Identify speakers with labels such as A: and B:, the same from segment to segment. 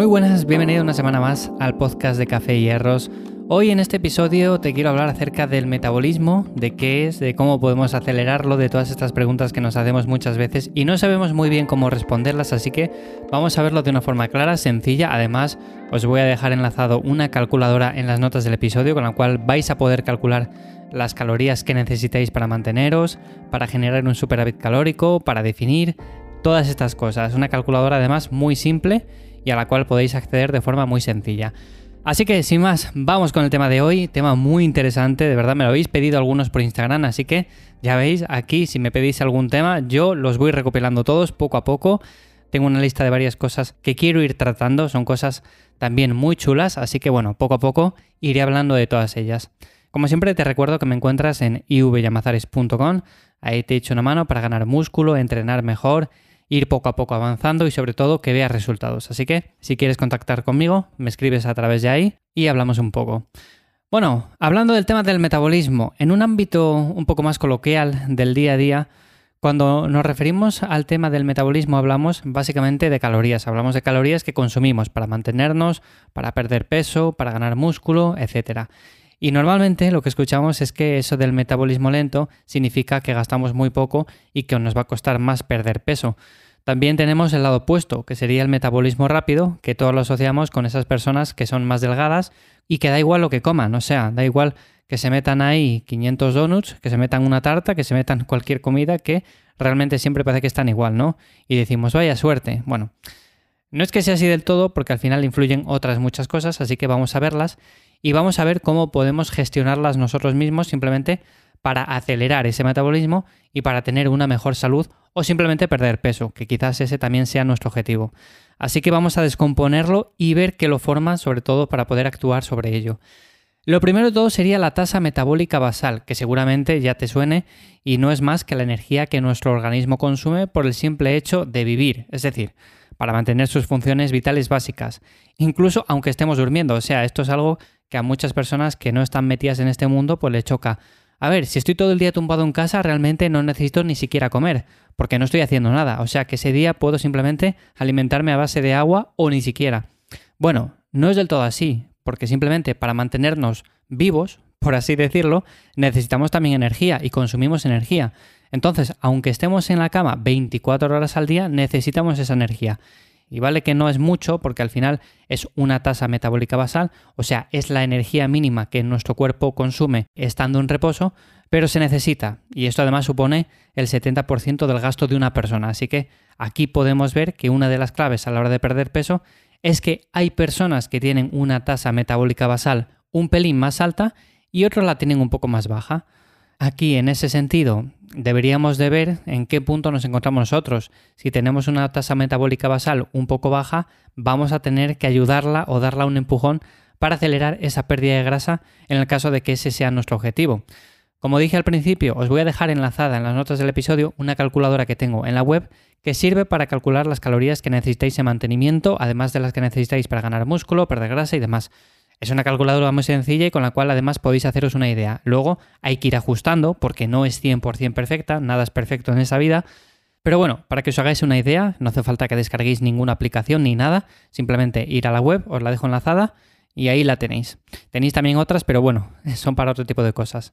A: Muy buenas, bienvenido una semana más al podcast de Café y Hierros. Hoy en este episodio te quiero hablar acerca del metabolismo, de qué es, de cómo podemos acelerarlo, de todas estas preguntas que nos hacemos muchas veces y no sabemos muy bien cómo responderlas, así que vamos a verlo de una forma clara, sencilla. Además, os voy a dejar enlazado una calculadora en las notas del episodio con la cual vais a poder calcular las calorías que necesitáis para manteneros, para generar un superávit calórico, para definir todas estas cosas. Una calculadora además muy simple y a la cual podéis acceder de forma muy sencilla. Así que sin más, vamos con el tema de hoy, tema muy interesante, de verdad me lo habéis pedido algunos por Instagram, así que ya veis aquí si me pedís algún tema, yo los voy recopilando todos poco a poco. Tengo una lista de varias cosas que quiero ir tratando, son cosas también muy chulas, así que bueno, poco a poco iré hablando de todas ellas. Como siempre te recuerdo que me encuentras en ivyamazares.com, ahí te he hecho una mano para ganar músculo, entrenar mejor ir poco a poco avanzando y sobre todo que veas resultados. Así que si quieres contactar conmigo, me escribes a través de ahí y hablamos un poco. Bueno, hablando del tema del metabolismo, en un ámbito un poco más coloquial del día a día, cuando nos referimos al tema del metabolismo hablamos básicamente de calorías, hablamos de calorías que consumimos para mantenernos, para perder peso, para ganar músculo, etc. Y normalmente lo que escuchamos es que eso del metabolismo lento significa que gastamos muy poco y que nos va a costar más perder peso. También tenemos el lado opuesto, que sería el metabolismo rápido, que todos lo asociamos con esas personas que son más delgadas y que da igual lo que coman, o sea, da igual que se metan ahí 500 donuts, que se metan una tarta, que se metan cualquier comida que realmente siempre parece que están igual, ¿no? Y decimos, vaya suerte. Bueno, no es que sea así del todo, porque al final influyen otras muchas cosas, así que vamos a verlas y vamos a ver cómo podemos gestionarlas nosotros mismos simplemente para acelerar ese metabolismo y para tener una mejor salud o simplemente perder peso, que quizás ese también sea nuestro objetivo. Así que vamos a descomponerlo y ver qué lo forma, sobre todo para poder actuar sobre ello. Lo primero de todo sería la tasa metabólica basal, que seguramente ya te suene y no es más que la energía que nuestro organismo consume por el simple hecho de vivir, es decir, para mantener sus funciones vitales básicas, incluso aunque estemos durmiendo. O sea, esto es algo que a muchas personas que no están metidas en este mundo pues le choca. A ver, si estoy todo el día tumbado en casa, realmente no necesito ni siquiera comer, porque no estoy haciendo nada. O sea que ese día puedo simplemente alimentarme a base de agua o ni siquiera. Bueno, no es del todo así, porque simplemente para mantenernos vivos, por así decirlo, necesitamos también energía y consumimos energía. Entonces, aunque estemos en la cama 24 horas al día, necesitamos esa energía. Y vale que no es mucho porque al final es una tasa metabólica basal, o sea, es la energía mínima que nuestro cuerpo consume estando en reposo, pero se necesita. Y esto además supone el 70% del gasto de una persona. Así que aquí podemos ver que una de las claves a la hora de perder peso es que hay personas que tienen una tasa metabólica basal un pelín más alta y otros la tienen un poco más baja. Aquí, en ese sentido, deberíamos de ver en qué punto nos encontramos nosotros. Si tenemos una tasa metabólica basal un poco baja, vamos a tener que ayudarla o darla un empujón para acelerar esa pérdida de grasa en el caso de que ese sea nuestro objetivo. Como dije al principio, os voy a dejar enlazada en las notas del episodio una calculadora que tengo en la web que sirve para calcular las calorías que necesitáis en mantenimiento, además de las que necesitáis para ganar músculo, perder grasa y demás. Es una calculadora muy sencilla y con la cual además podéis haceros una idea. Luego hay que ir ajustando porque no es 100% perfecta, nada es perfecto en esa vida. Pero bueno, para que os hagáis una idea, no hace falta que descarguéis ninguna aplicación ni nada, simplemente ir a la web, os la dejo enlazada y ahí la tenéis. Tenéis también otras, pero bueno, son para otro tipo de cosas.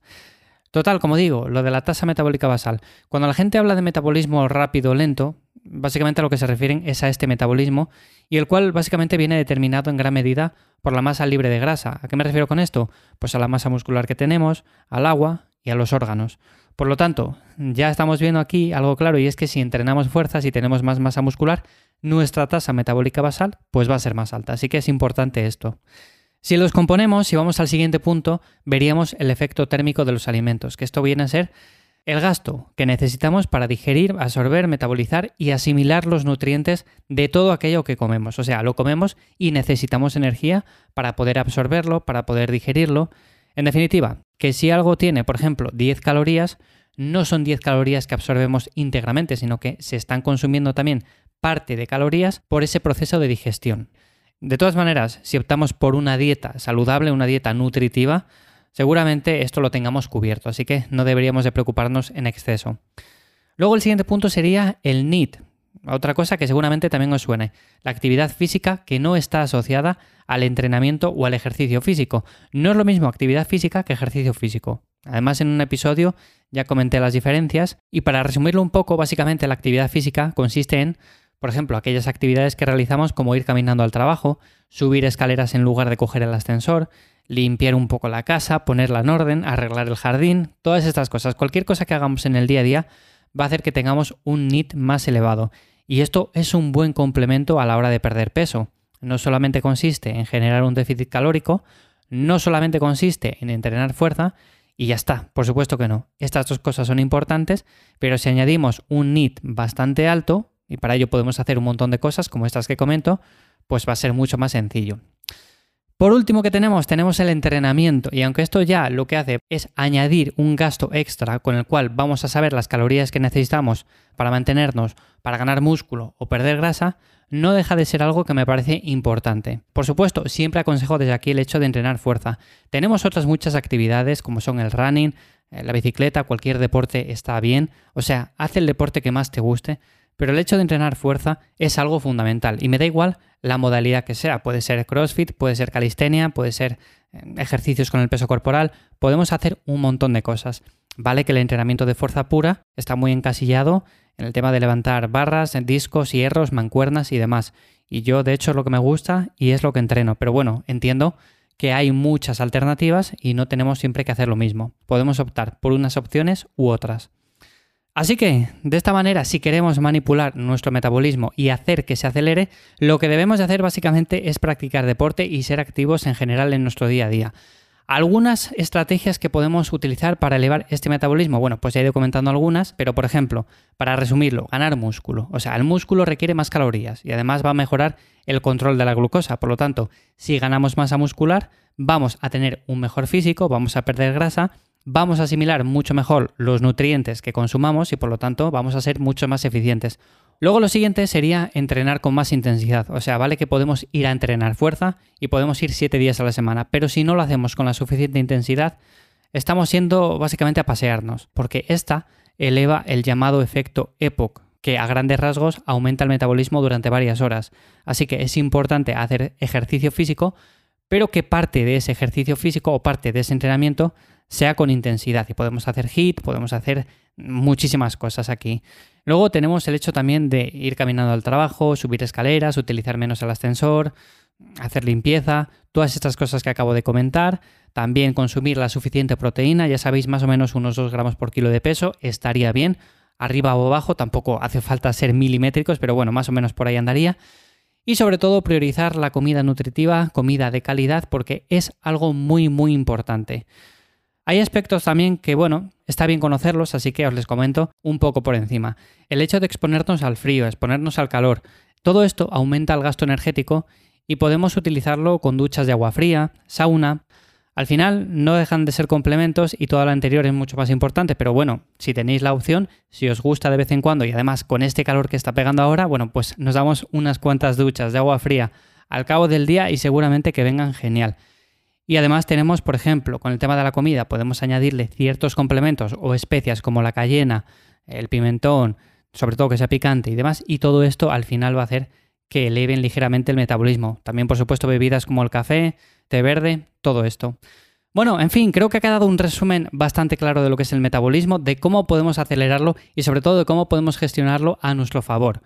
A: Total, como digo, lo de la tasa metabólica basal. Cuando la gente habla de metabolismo rápido o lento, básicamente a lo que se refieren es a este metabolismo y el cual básicamente viene determinado en gran medida por la masa libre de grasa. ¿A qué me refiero con esto? Pues a la masa muscular que tenemos, al agua y a los órganos. Por lo tanto, ya estamos viendo aquí algo claro y es que si entrenamos fuerzas y tenemos más masa muscular, nuestra tasa metabólica basal pues va a ser más alta. Así que es importante esto. Si los componemos, si vamos al siguiente punto, veríamos el efecto térmico de los alimentos, que esto viene a ser el gasto que necesitamos para digerir, absorber, metabolizar y asimilar los nutrientes de todo aquello que comemos. O sea, lo comemos y necesitamos energía para poder absorberlo, para poder digerirlo. En definitiva, que si algo tiene, por ejemplo, 10 calorías, no son 10 calorías que absorbemos íntegramente, sino que se están consumiendo también parte de calorías por ese proceso de digestión. De todas maneras, si optamos por una dieta saludable, una dieta nutritiva, Seguramente esto lo tengamos cubierto, así que no deberíamos de preocuparnos en exceso. Luego el siguiente punto sería el NEAT. Otra cosa que seguramente también os suene, la actividad física que no está asociada al entrenamiento o al ejercicio físico. No es lo mismo actividad física que ejercicio físico. Además, en un episodio ya comenté las diferencias y para resumirlo un poco, básicamente la actividad física consiste en, por ejemplo, aquellas actividades que realizamos como ir caminando al trabajo, subir escaleras en lugar de coger el ascensor, limpiar un poco la casa, ponerla en orden, arreglar el jardín, todas estas cosas. Cualquier cosa que hagamos en el día a día va a hacer que tengamos un NIT más elevado. Y esto es un buen complemento a la hora de perder peso. No solamente consiste en generar un déficit calórico, no solamente consiste en entrenar fuerza, y ya está, por supuesto que no. Estas dos cosas son importantes, pero si añadimos un NIT bastante alto, y para ello podemos hacer un montón de cosas como estas que comento, pues va a ser mucho más sencillo. Por último que tenemos, tenemos el entrenamiento y aunque esto ya lo que hace es añadir un gasto extra con el cual vamos a saber las calorías que necesitamos para mantenernos, para ganar músculo o perder grasa, no deja de ser algo que me parece importante. Por supuesto, siempre aconsejo desde aquí el hecho de entrenar fuerza. Tenemos otras muchas actividades como son el running, eh, la bicicleta, cualquier deporte está bien, o sea, haz el deporte que más te guste, pero el hecho de entrenar fuerza es algo fundamental y me da igual la modalidad que sea. Puede ser CrossFit, puede ser calistenia, puede ser eh, ejercicios con el peso corporal. Podemos hacer un montón de cosas. Vale que el entrenamiento de fuerza pura está muy encasillado en el tema de levantar barras, discos, hierros, mancuernas y demás. Y yo de hecho es lo que me gusta y es lo que entreno. Pero bueno, entiendo que hay muchas alternativas y no tenemos siempre que hacer lo mismo. Podemos optar por unas opciones u otras. Así que, de esta manera, si queremos manipular nuestro metabolismo y hacer que se acelere, lo que debemos de hacer básicamente es practicar deporte y ser activos en general en nuestro día a día. Algunas estrategias que podemos utilizar para elevar este metabolismo, bueno, pues ya he ido comentando algunas, pero por ejemplo, para resumirlo, ganar músculo. O sea, el músculo requiere más calorías y además va a mejorar el control de la glucosa. Por lo tanto, si ganamos masa muscular, vamos a tener un mejor físico, vamos a perder grasa vamos a asimilar mucho mejor los nutrientes que consumamos y por lo tanto vamos a ser mucho más eficientes. Luego lo siguiente sería entrenar con más intensidad. O sea, vale que podemos ir a entrenar fuerza y podemos ir 7 días a la semana, pero si no lo hacemos con la suficiente intensidad, estamos yendo básicamente a pasearnos, porque esta eleva el llamado efecto EPOC, que a grandes rasgos aumenta el metabolismo durante varias horas. Así que es importante hacer ejercicio físico, pero que parte de ese ejercicio físico o parte de ese entrenamiento sea con intensidad y podemos hacer hit, podemos hacer muchísimas cosas aquí. Luego tenemos el hecho también de ir caminando al trabajo, subir escaleras, utilizar menos el ascensor, hacer limpieza, todas estas cosas que acabo de comentar. También consumir la suficiente proteína, ya sabéis, más o menos unos 2 gramos por kilo de peso, estaría bien. Arriba o abajo, tampoco hace falta ser milimétricos, pero bueno, más o menos por ahí andaría. Y sobre todo priorizar la comida nutritiva, comida de calidad, porque es algo muy, muy importante. Hay aspectos también que, bueno, está bien conocerlos, así que os les comento un poco por encima. El hecho de exponernos al frío, exponernos al calor, todo esto aumenta el gasto energético y podemos utilizarlo con duchas de agua fría, sauna. Al final no dejan de ser complementos y todo lo anterior es mucho más importante, pero bueno, si tenéis la opción, si os gusta de vez en cuando y además con este calor que está pegando ahora, bueno, pues nos damos unas cuantas duchas de agua fría al cabo del día y seguramente que vengan genial. Y además tenemos, por ejemplo, con el tema de la comida, podemos añadirle ciertos complementos o especias como la cayena, el pimentón, sobre todo que sea picante y demás, y todo esto al final va a hacer que eleven ligeramente el metabolismo. También, por supuesto, bebidas como el café, té verde, todo esto. Bueno, en fin, creo que ha quedado un resumen bastante claro de lo que es el metabolismo, de cómo podemos acelerarlo y sobre todo de cómo podemos gestionarlo a nuestro favor.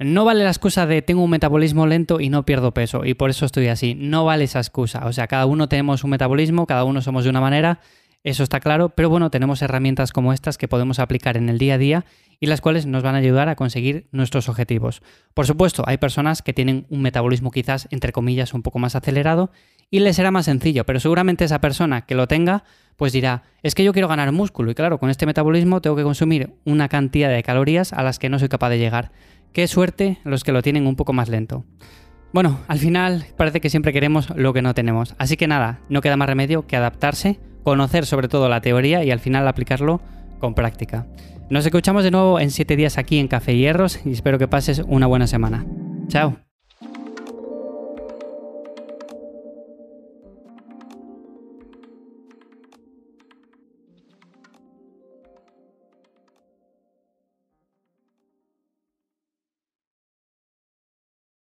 A: No vale la excusa de tengo un metabolismo lento y no pierdo peso y por eso estoy así. No vale esa excusa. O sea, cada uno tenemos un metabolismo, cada uno somos de una manera, eso está claro, pero bueno, tenemos herramientas como estas que podemos aplicar en el día a día y las cuales nos van a ayudar a conseguir nuestros objetivos. Por supuesto, hay personas que tienen un metabolismo quizás, entre comillas, un poco más acelerado y les será más sencillo, pero seguramente esa persona que lo tenga, pues dirá, es que yo quiero ganar músculo y claro, con este metabolismo tengo que consumir una cantidad de calorías a las que no soy capaz de llegar. Qué suerte los que lo tienen un poco más lento. Bueno, al final parece que siempre queremos lo que no tenemos. Así que nada, no queda más remedio que adaptarse, conocer sobre todo la teoría y al final aplicarlo con práctica. Nos escuchamos de nuevo en 7 días aquí en Café Hierros y espero que pases una buena semana. Chao.